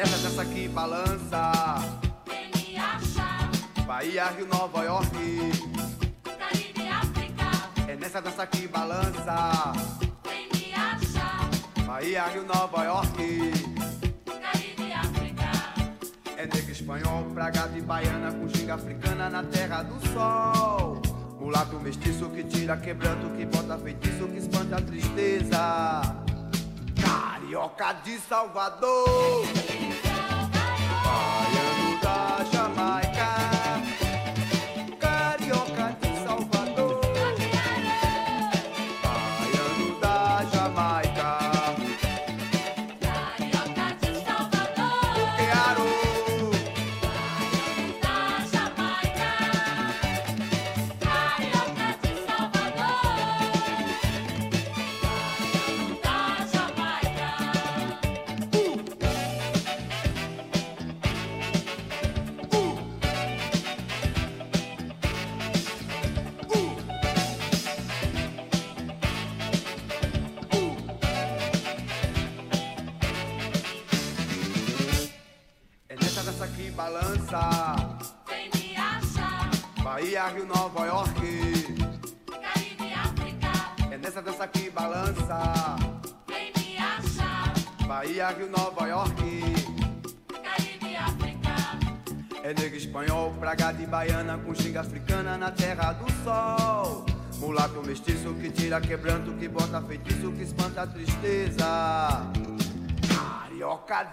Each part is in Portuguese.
Nessa dança que balança. Quem me acha? Bahia, Rio, Nova York. Caribe, África. É nessa dança que balança. Quem me acha? Bahia, Rio, Nova York. Caribe, África. É negro espanhol, pragado e baiana, com ginga africana na terra do sol. Mulato mestiço que tira quebranto, que bota feitiço, que espanta a tristeza. Carioca de Salvador.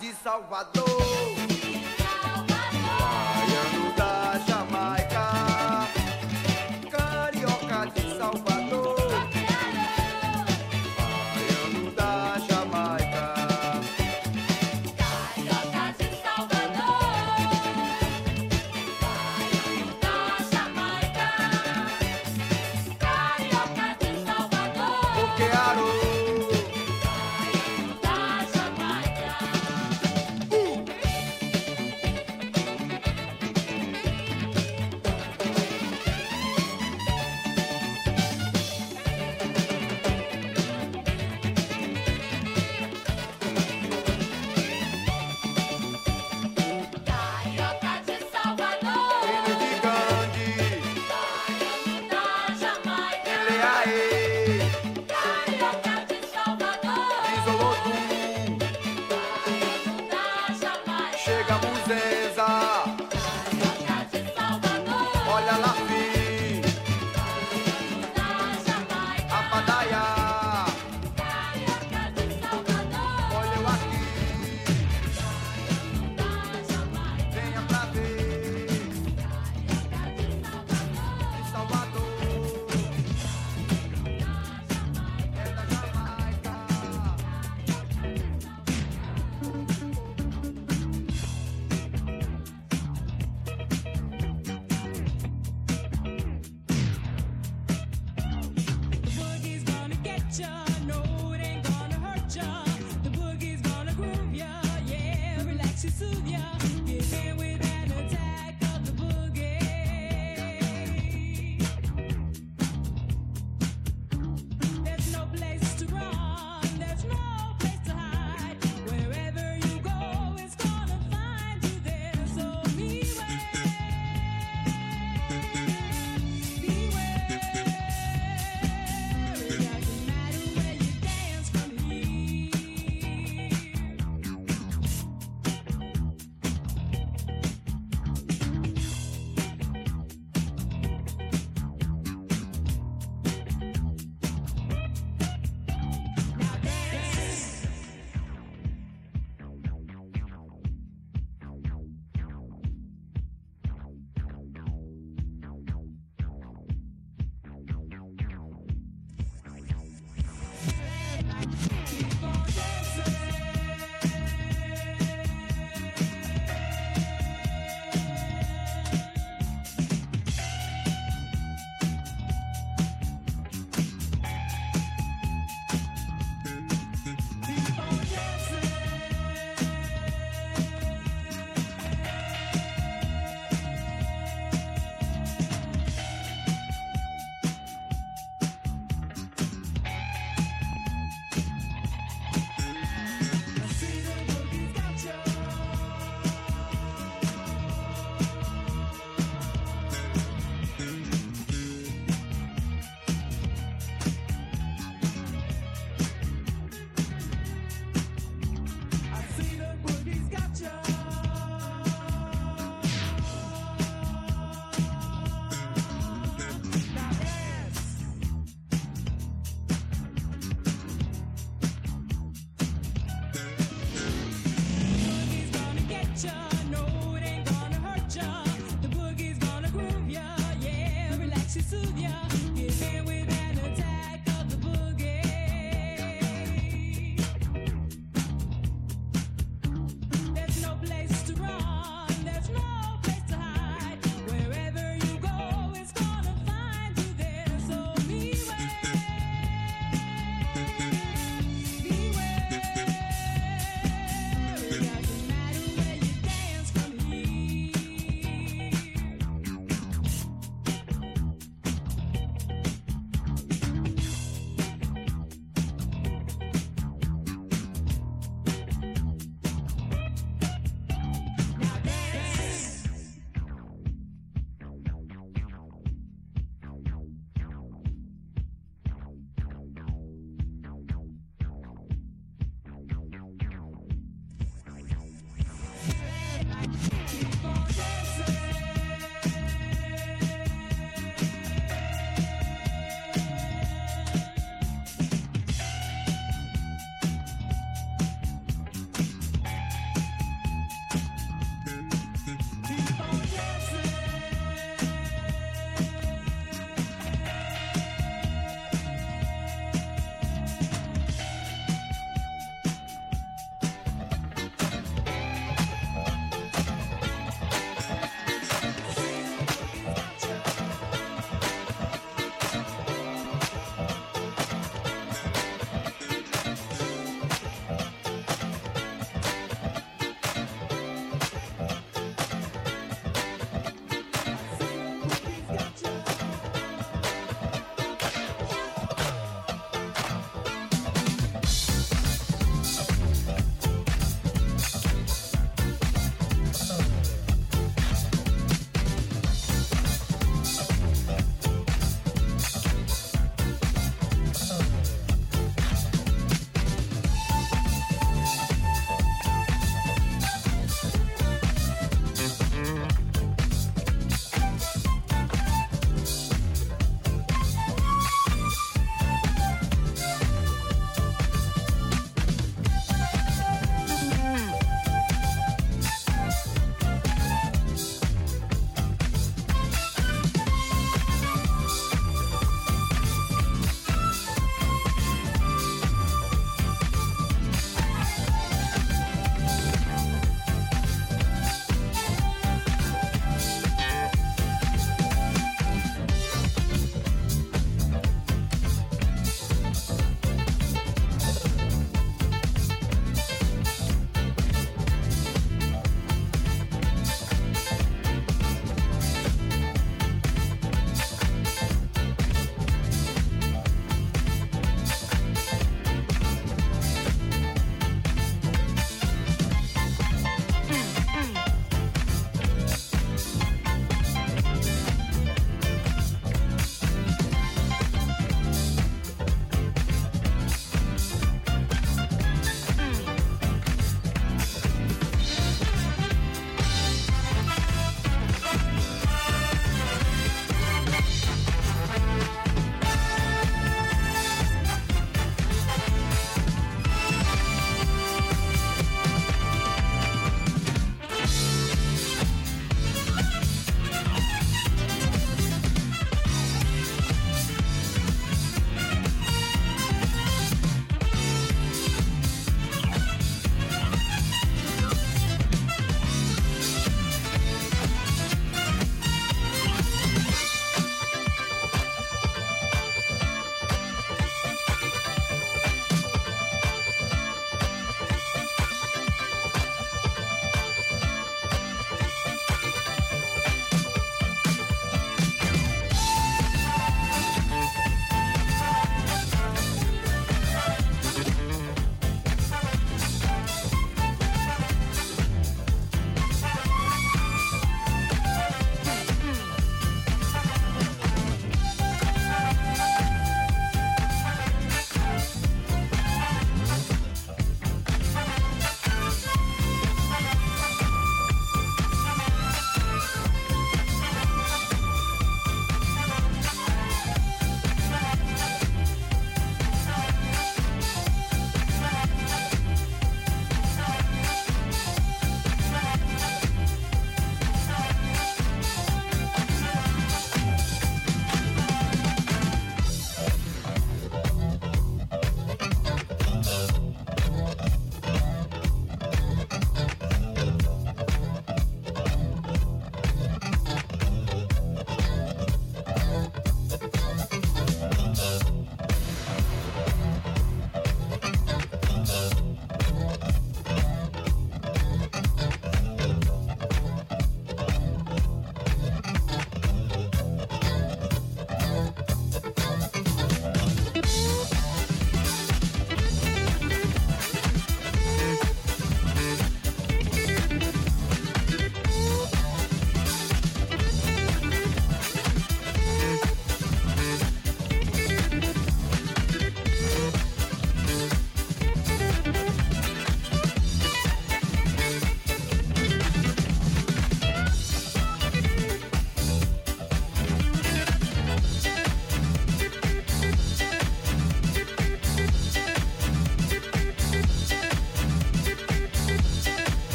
de Salvador.